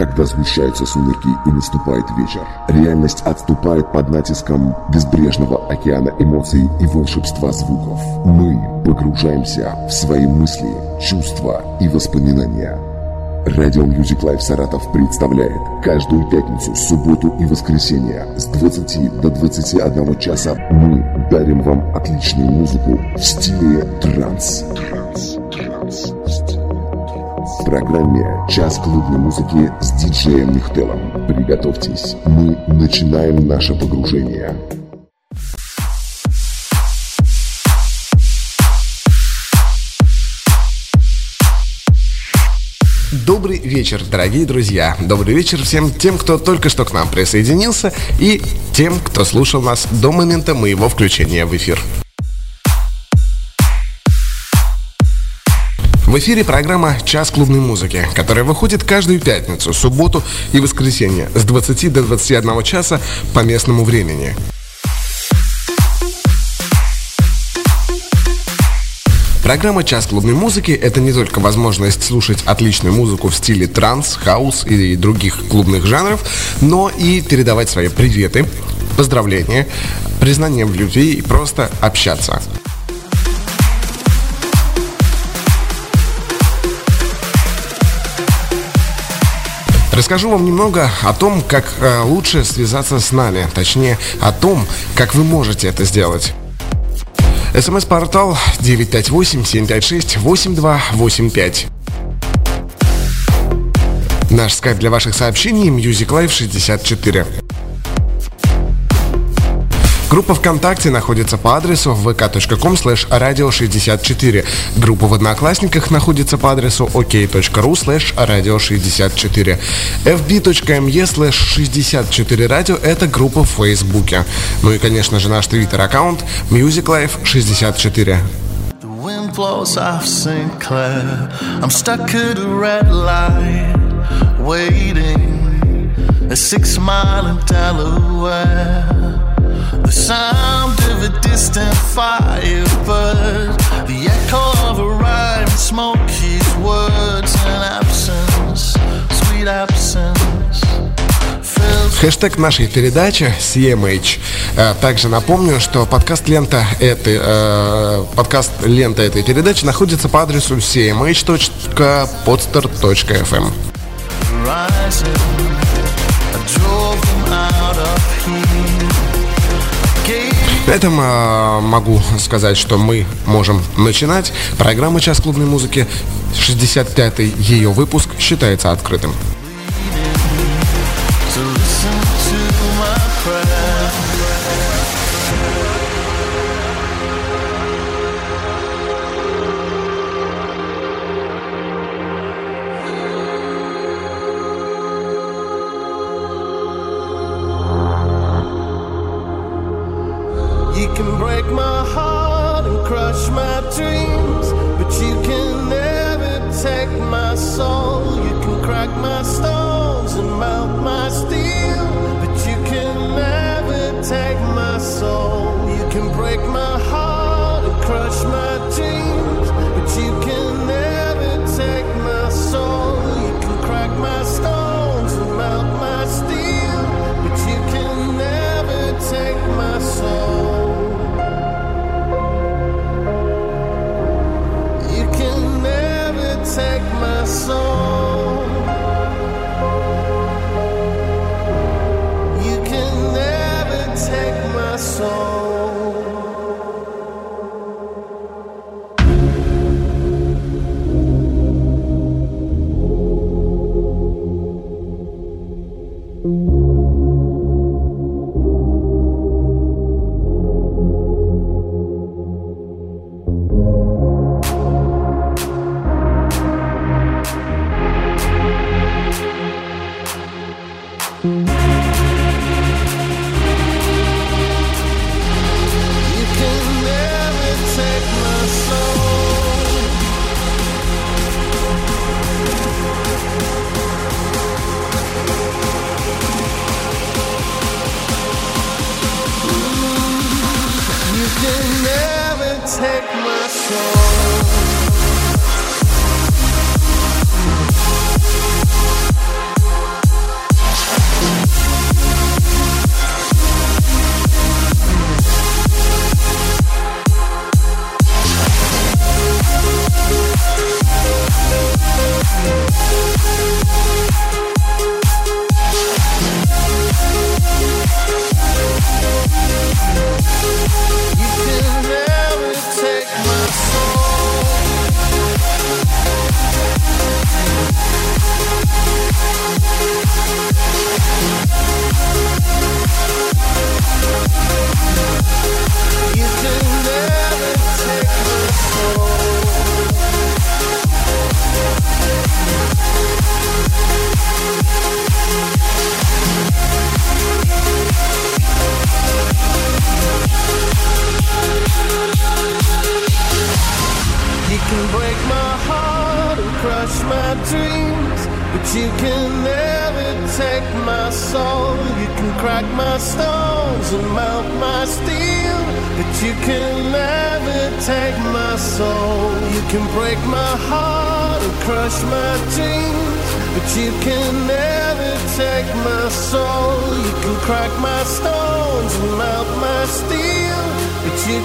когда сгущаются сумерки и наступает вечер. Реальность отступает под натиском безбрежного океана эмоций и волшебства звуков. Мы погружаемся в свои мысли, чувства и воспоминания. Радио Music Life Саратов представляет каждую пятницу, субботу и воскресенье с 20 до 21 часа мы дарим вам отличную музыку в стиле транс. Транс, В программе «Час клубной музыки» с диджеем Нихтелом. Приготовьтесь, мы начинаем наше погружение. Добрый вечер, дорогие друзья. Добрый вечер всем тем, кто только что к нам присоединился и тем, кто слушал нас до момента моего включения в эфир. В эфире программа «Час клубной музыки», которая выходит каждую пятницу, субботу и воскресенье с 20 до 21 часа по местному времени. Программа «Час клубной музыки» — это не только возможность слушать отличную музыку в стиле транс, хаус и других клубных жанров, но и передавать свои приветы, поздравления, признания в любви и просто общаться. Расскажу вам немного о том, как э, лучше связаться с нами, точнее о том, как вы можете это сделать. СМС-портал 958-756-8285. Наш скайп для ваших сообщений Music Life 64. Группа ВКонтакте находится по адресу vk.com slash radio64. Группа в Одноклассниках находится по адресу ok.ru slash radio64. fb.me slash 64 radio – это группа в Фейсбуке. Ну и, конечно же, наш твиттер-аккаунт Music Life 64. wind blows off St. Clair. I'm stuck at a red light, waiting a six mile in Delaware. The sound of a distant fire, but the echo of a rhyme, smoke his words and absence, sweet absence. Хэштег нашей передачи CMH. Э, Также напомню, что подкаст лента этой э, подкаст лента этой передачи находится по адресу cmh.podster.fm. rising. На этом э, могу сказать, что мы можем начинать. Программа «Час клубной музыки», 65-й ее выпуск, считается открытым.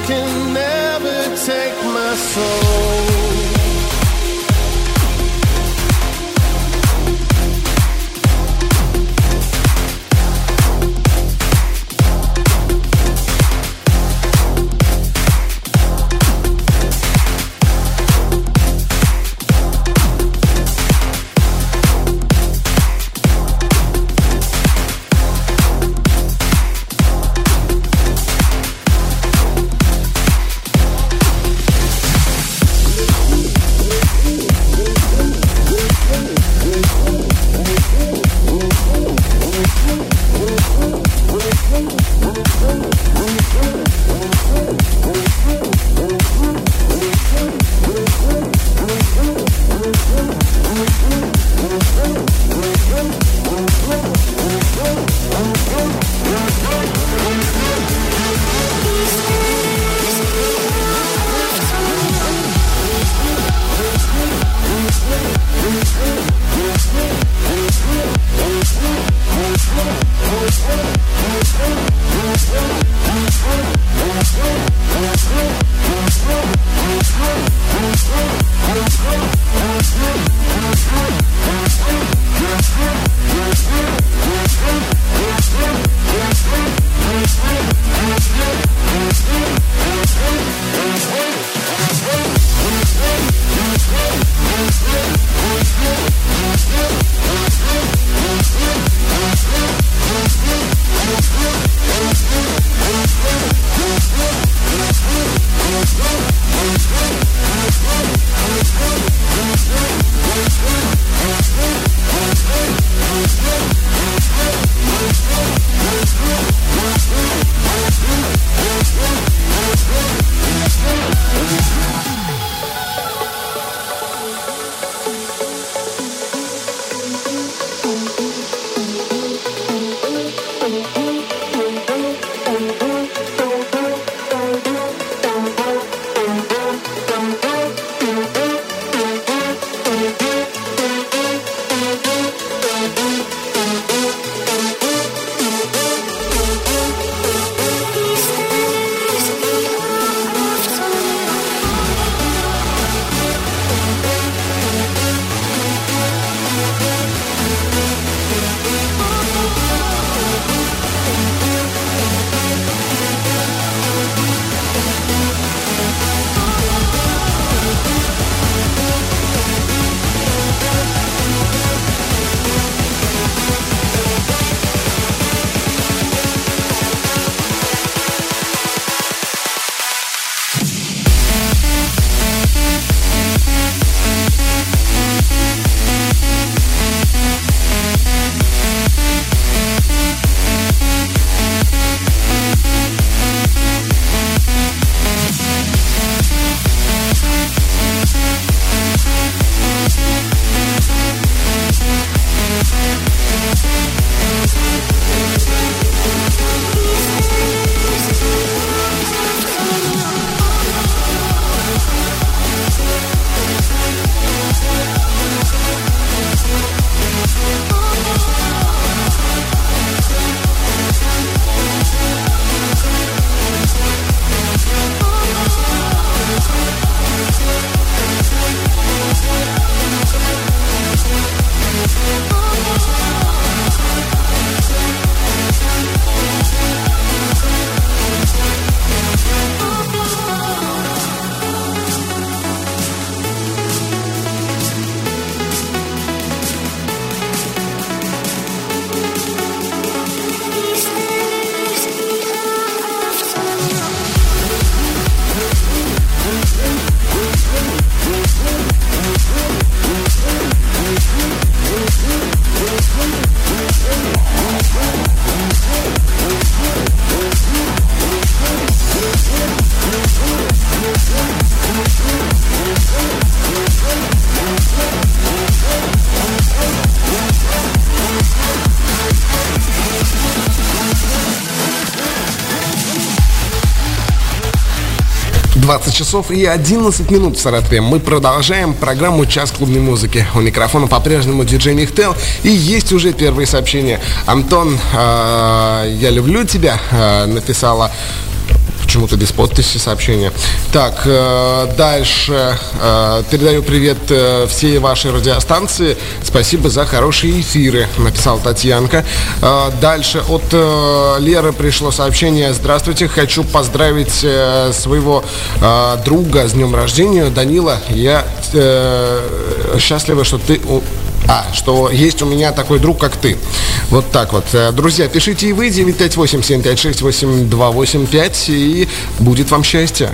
waiting 20 часов и 11 минут в Саратове. Мы продолжаем программу «Час клубной музыки». У микрофона по-прежнему диджей Михтел. И есть уже первые сообщения. Антон, э, я люблю тебя, э, написала почему-то без подписи сообщения. Так, э, дальше. Э, передаю привет э, всей вашей радиостанции. Спасибо за хорошие эфиры, написал Татьянка. Э, дальше от э, Леры пришло сообщение. Здравствуйте, хочу поздравить э, своего э, друга с днем рождения, Данила. Я э, счастлива, что ты а, что есть у меня такой друг, как ты. Вот так вот. Э, друзья, пишите и вы 958-756-8285, и будет вам счастье.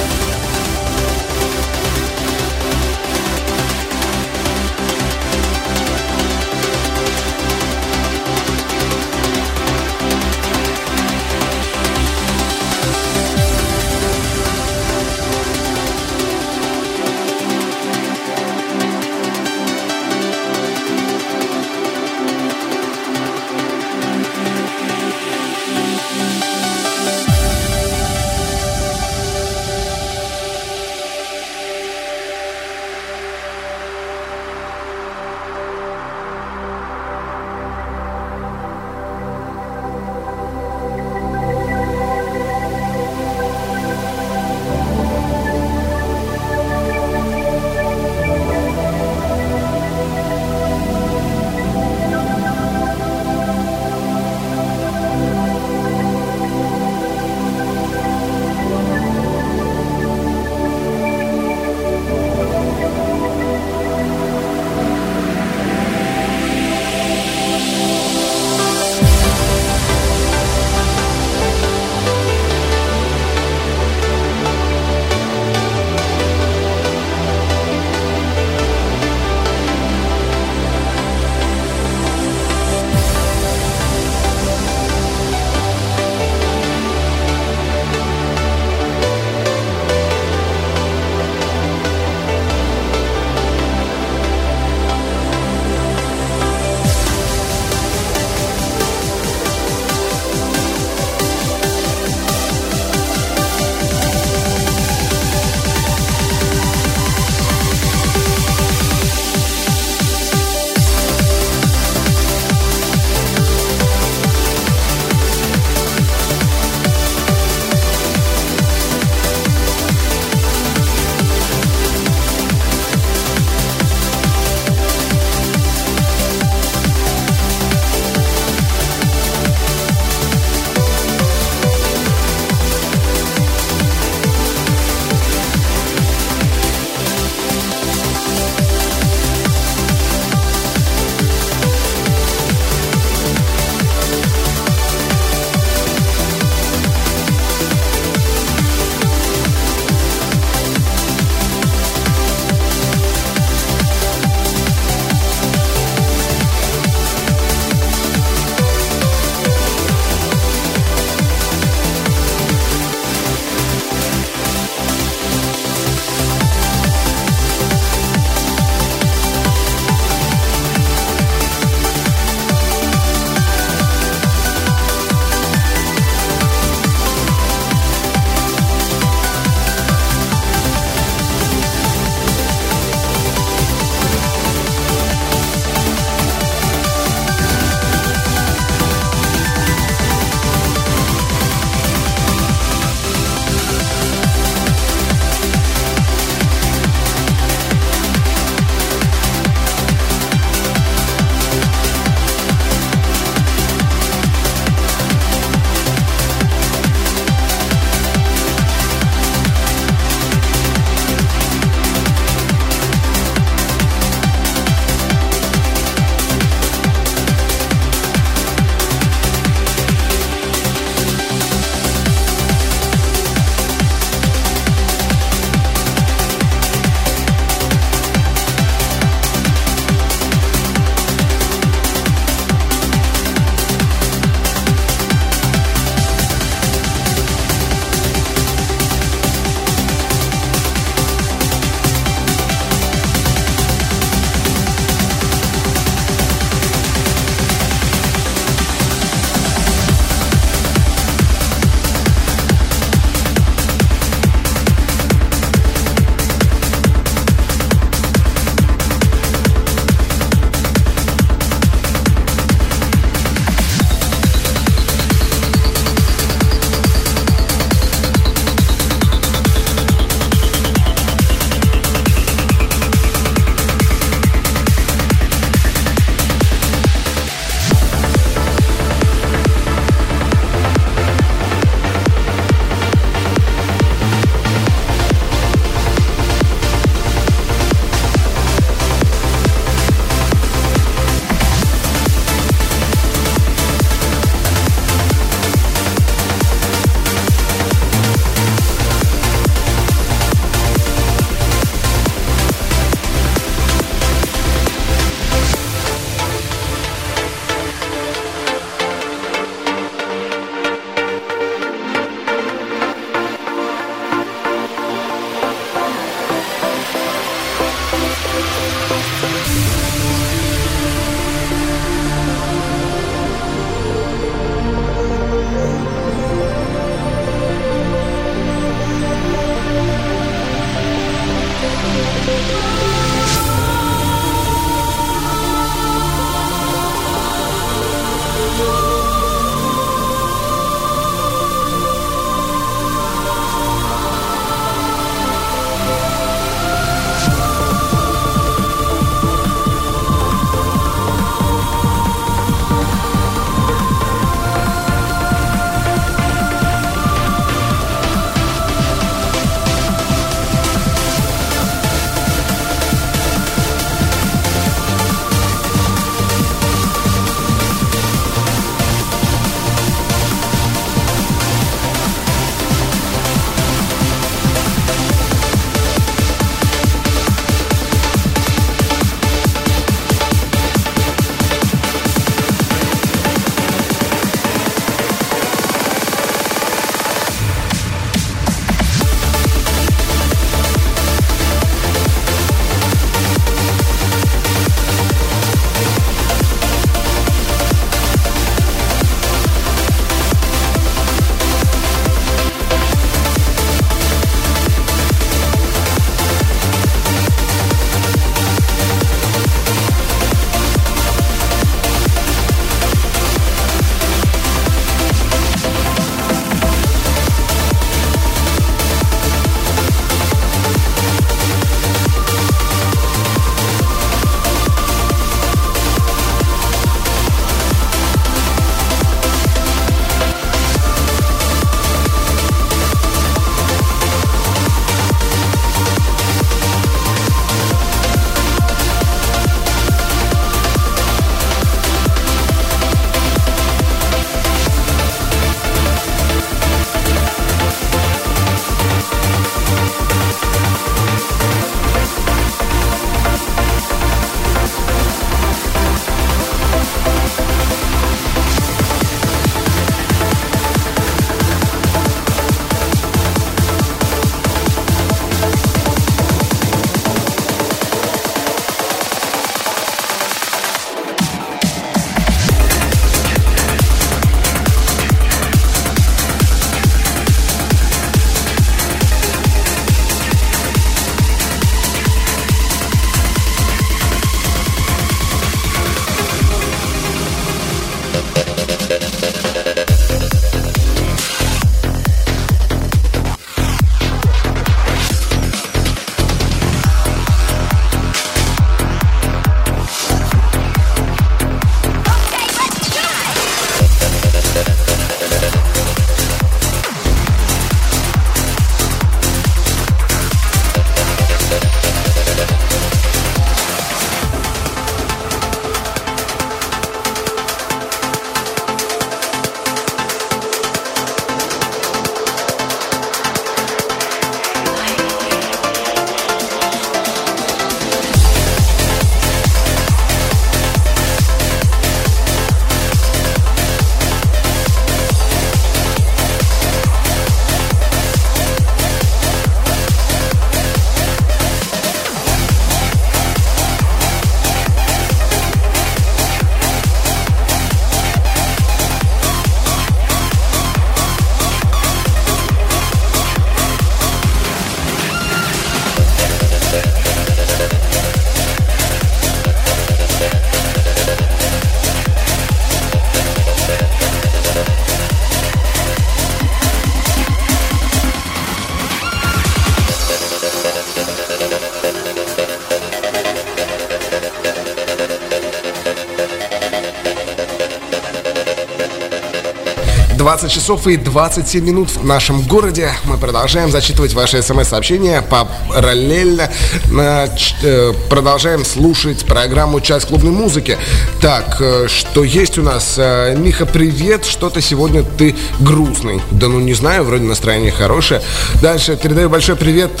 20 часов и 27 минут в нашем городе. Мы продолжаем зачитывать ваши смс-сообщения параллельно. Э, продолжаем слушать программу «Час клубной музыки». Так, э, что есть у нас? Э, Миха, привет. Что-то сегодня ты грустный. Да ну не знаю, вроде настроение хорошее. Дальше передаю большой привет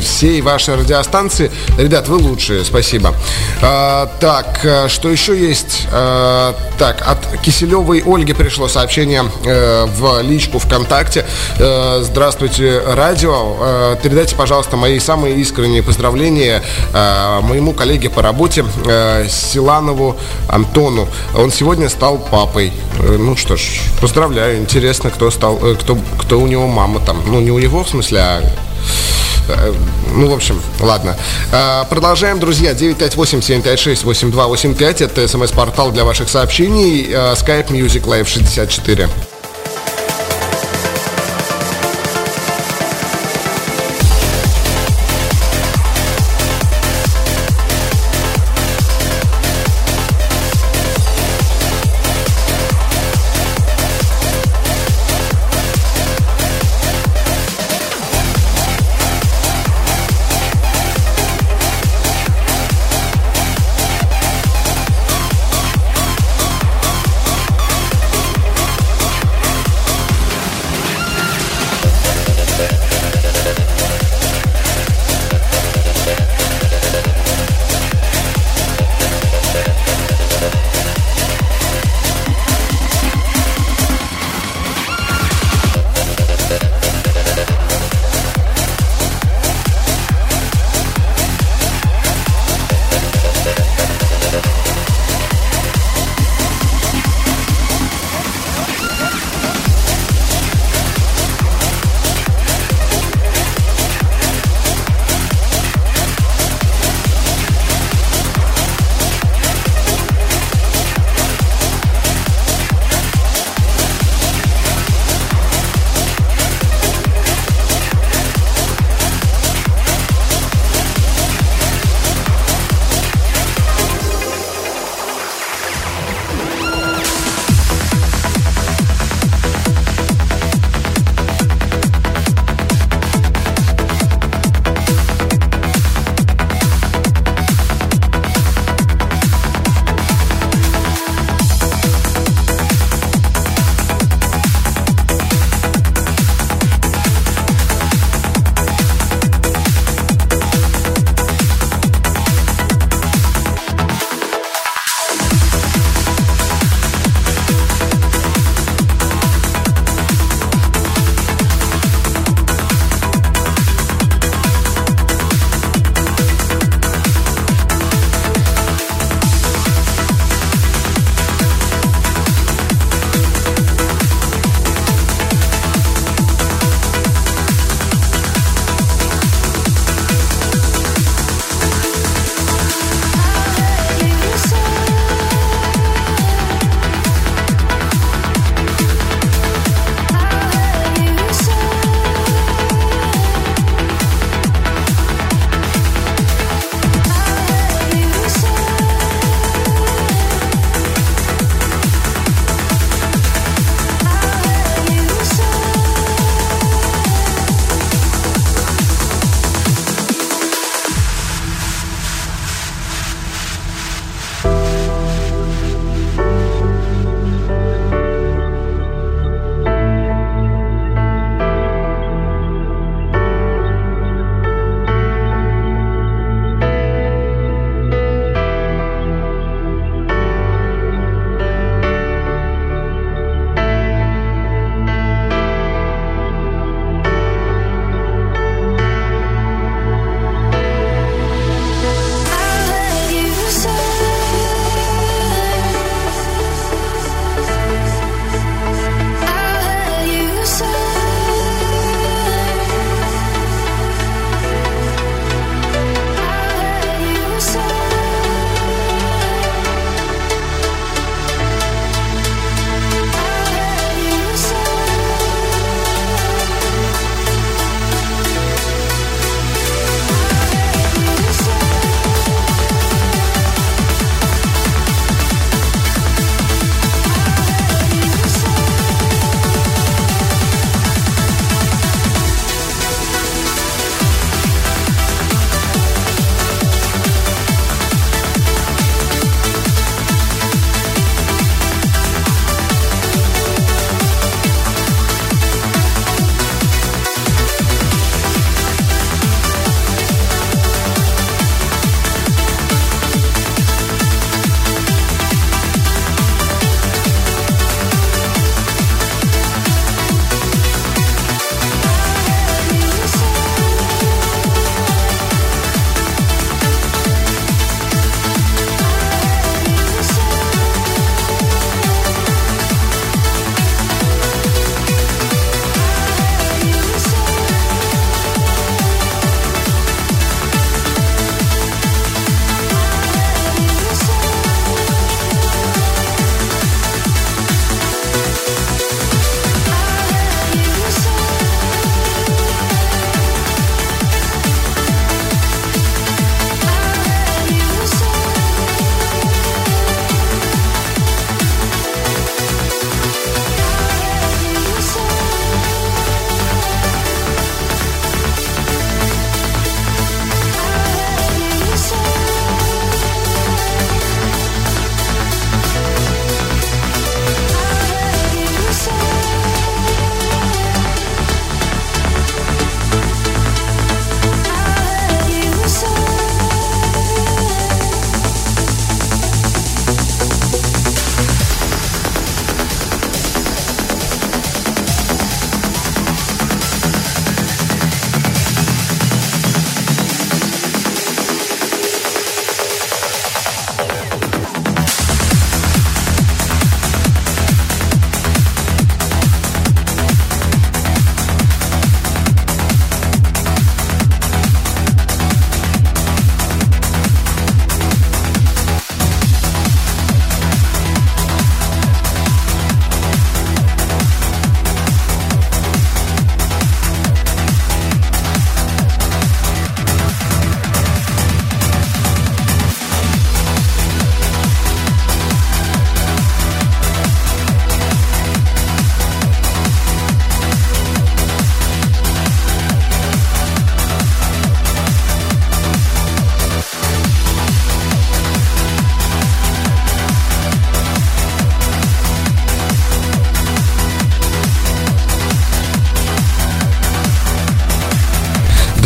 всей вашей радиостанции. Ребят, вы лучшие, спасибо. А, так, что еще есть? А, так, от Киселевой Ольги пришло сообщение э, в личку ВКонтакте. Э, здравствуйте, радио. Э, передайте, пожалуйста, мои самые искренние поздравления э, моему коллеге по работе э, Силанову Антону. Он сегодня стал папой. Э, ну что ж, поздравляю. Интересно, кто стал, э, кто, кто у него мама там. Ну, не у него, в смысле, а Э, ну, в общем, ладно. Э, продолжаем, друзья. 958-756-8285. Это смс-портал для ваших сообщений. Э, Skype Music Live 64.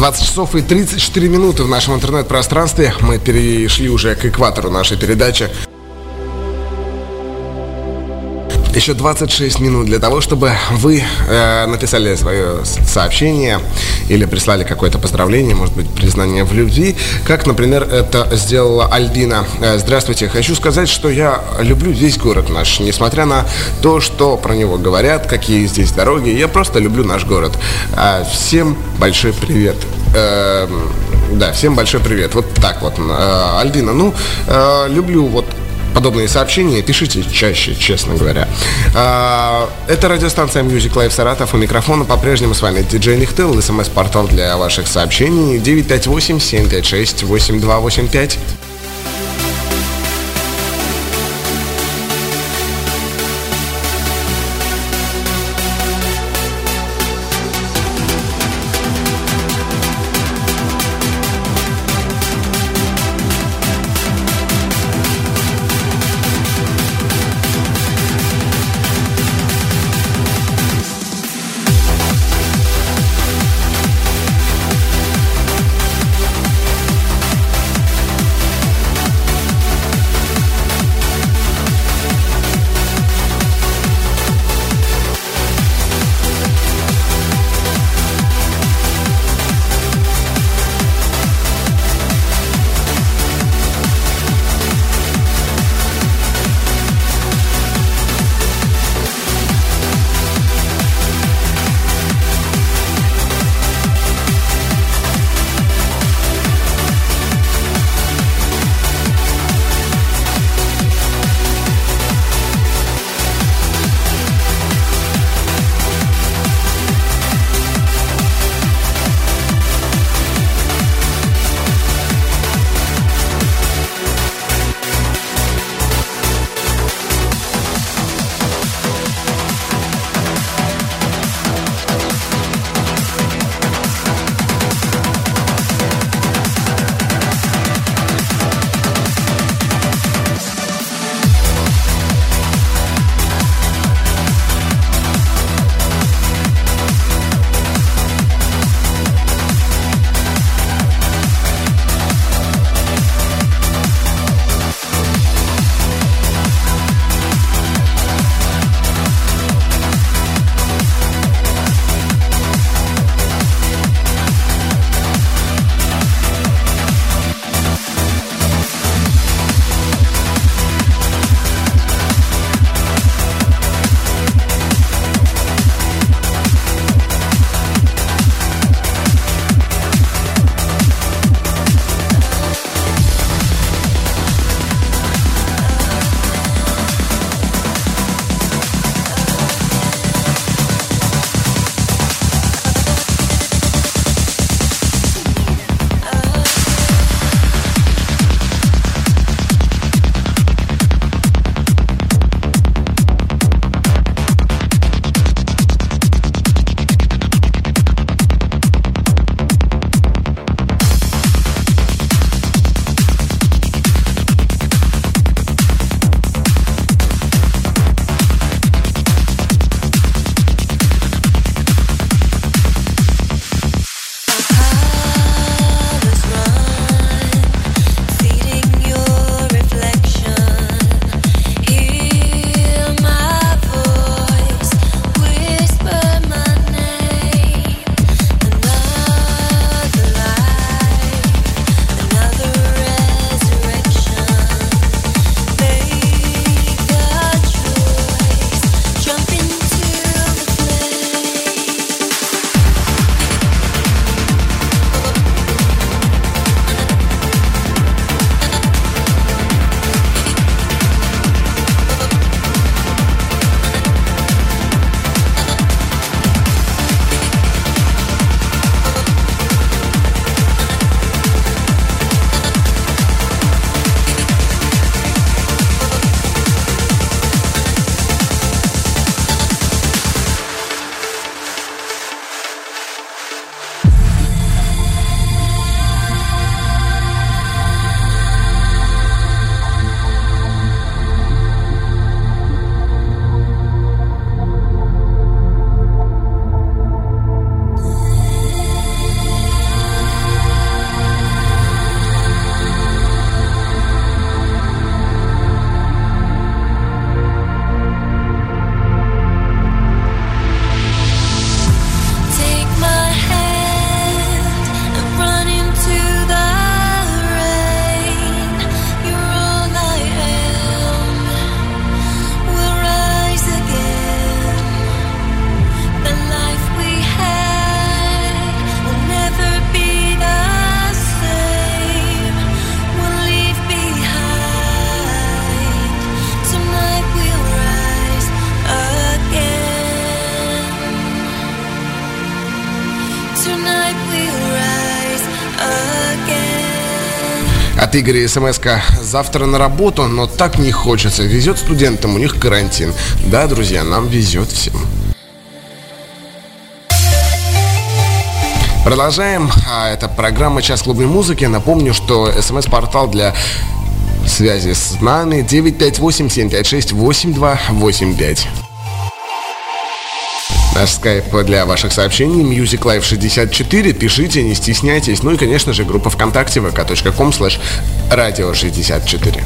20 часов и 34 минуты в нашем интернет-пространстве. Мы перешли уже к экватору нашей передачи. Еще 26 минут для того, чтобы вы э, написали свое сообщение или прислали какое-то поздравление, может быть, признание в любви, как, например, это сделала Альдина. Э, здравствуйте, хочу сказать, что я люблю весь город наш, несмотря на то, что про него говорят, какие здесь дороги, я просто люблю наш город. Э, всем большой привет. Э, да, всем большой привет. Вот так вот. Э, Альдина, ну, э, люблю вот подобные сообщения, пишите чаще, честно говоря. А, это радиостанция Music Live Саратов. У микрофона по-прежнему с вами диджей Нихтел. СМС-портал для ваших сообщений 958-756-8285. От Игоря смс завтра на работу, но так не хочется. Везет студентам, у них карантин. Да, друзья, нам везет всем. Продолжаем. А, это программа «Час клубной музыки». Напомню, что смс-портал для связи с нами 958-756-8285. Наш скайп для ваших сообщений Music Life 64. Пишите, не стесняйтесь. Ну и, конечно же, группа ВКонтакте vk.com slash radio 64.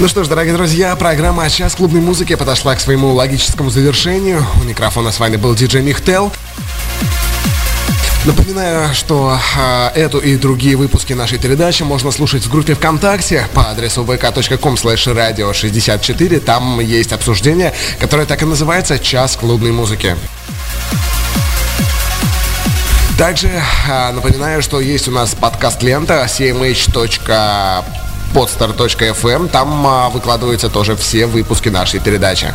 Ну что ж, дорогие друзья, программа «Час клубной музыки» подошла к своему логическому завершению. У микрофона с вами был диджей Михтел. Напоминаю, что э, эту и другие выпуски нашей передачи можно слушать в группе ВКонтакте по адресу vk.com radio 64 Там есть обсуждение, которое так и называется «Час клубной музыки». Также э, напоминаю, что есть у нас подкаст-лента cmh.podstar.fm. Там э, выкладываются тоже все выпуски нашей передачи.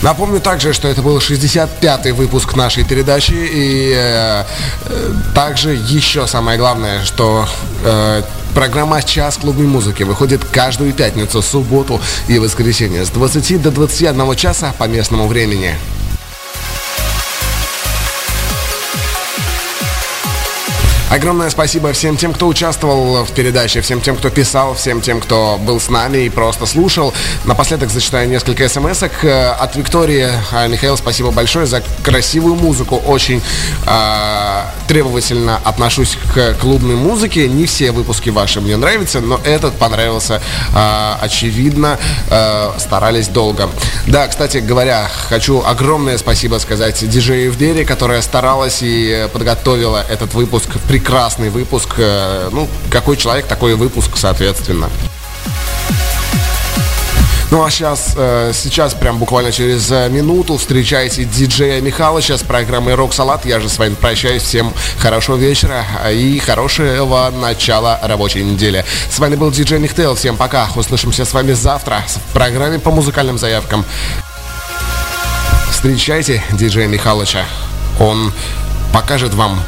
Напомню также, что это был 65-й выпуск нашей передачи. И э, э, также еще самое главное, что э, программа «Час клубной музыки» выходит каждую пятницу, субботу и воскресенье с 20 до 21 часа по местному времени. Огромное спасибо всем тем, кто участвовал в передаче, всем тем, кто писал, всем тем, кто был с нами и просто слушал. Напоследок зачитаю несколько смс от Виктории. А, Михаил, спасибо большое за красивую музыку. Очень э, требовательно отношусь к клубной музыке. Не все выпуски ваши мне нравятся, но этот понравился. Э, очевидно, э, старались долго. Да, кстати говоря, хочу огромное спасибо сказать диджею Евдере, которая старалась и подготовила этот выпуск прекрасный выпуск. Э, Ну, какой человек, такой выпуск, соответственно. Ну а сейчас, э, сейчас прям буквально через э, минуту встречайте диджея Михалыча с программой Рок Салат. Я же с вами прощаюсь. Всем хорошего вечера и хорошего начала рабочей недели. С вами был диджей Михтейл. Всем пока. Услышимся с вами завтра в программе по музыкальным заявкам. Встречайте диджея Михалыча. Он покажет вам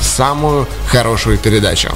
самую хорошую передачу.